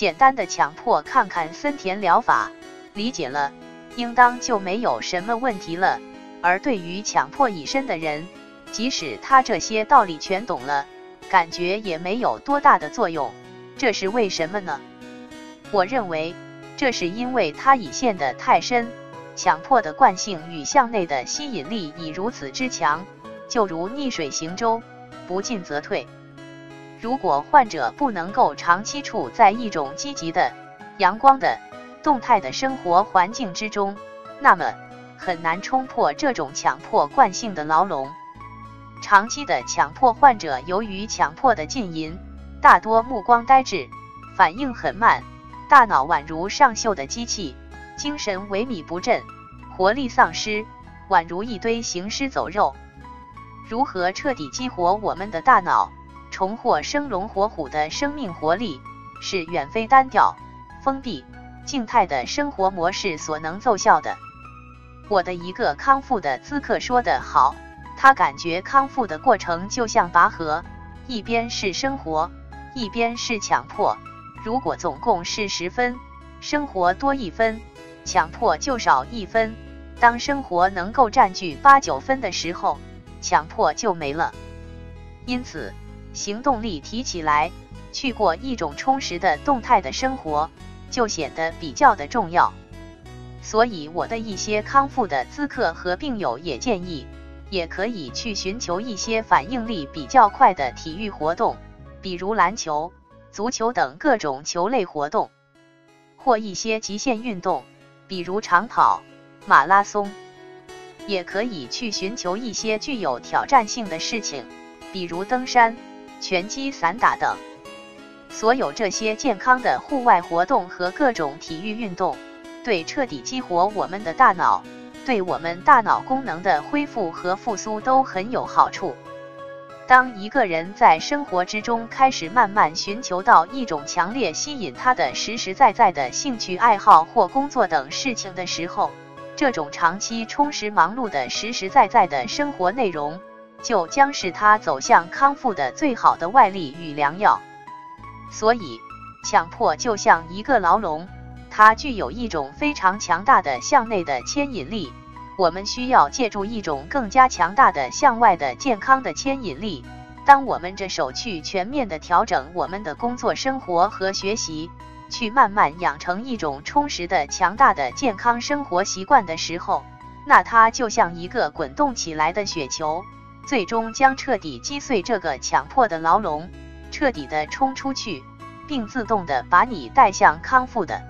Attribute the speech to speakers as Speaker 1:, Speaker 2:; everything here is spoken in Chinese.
Speaker 1: 简单的强迫看看森田疗法，理解了，应当就没有什么问题了。而对于强迫已深的人，即使他这些道理全懂了，感觉也没有多大的作用。这是为什么呢？我认为，这是因为他已陷得太深，强迫的惯性与向内的吸引力已如此之强，就如逆水行舟，不进则退。如果患者不能够长期处在一种积极的、阳光的、动态的生活环境之中，那么很难冲破这种强迫惯性的牢笼。长期的强迫患者，由于强迫的浸淫，大多目光呆滞，反应很慢，大脑宛如上锈的机器，精神萎靡不振，活力丧失，宛如一堆行尸走肉。如何彻底激活我们的大脑？重获生龙活虎的生命活力，是远非单调、封闭、静态的生活模式所能奏效的。我的一个康复的咨客说得好，他感觉康复的过程就像拔河，一边是生活，一边是强迫。如果总共是十分，生活多一分，强迫就少一分。当生活能够占据八九分的时候，强迫就没了。因此。行动力提起来，去过一种充实的动态的生活，就显得比较的重要。所以我的一些康复的咨客和病友也建议，也可以去寻求一些反应力比较快的体育活动，比如篮球、足球等各种球类活动，或一些极限运动，比如长跑、马拉松。也可以去寻求一些具有挑战性的事情，比如登山。拳击、散打等，所有这些健康的户外活动和各种体育运动，对彻底激活我们的大脑，对我们大脑功能的恢复和复苏都很有好处。当一个人在生活之中开始慢慢寻求到一种强烈吸引他的实实在在的兴趣爱好或工作等事情的时候，这种长期充实忙碌的实实在在的生活内容。就将是他走向康复的最好的外力与良药。所以，强迫就像一个牢笼，它具有一种非常强大的向内的牵引力。我们需要借助一种更加强大的向外的健康的牵引力。当我们着手去全面的调整我们的工作、生活和学习，去慢慢养成一种充实的、强大的健康生活习惯的时候，那它就像一个滚动起来的雪球。最终将彻底击碎这个强迫的牢笼，彻底的冲出去，并自动的把你带向康复的。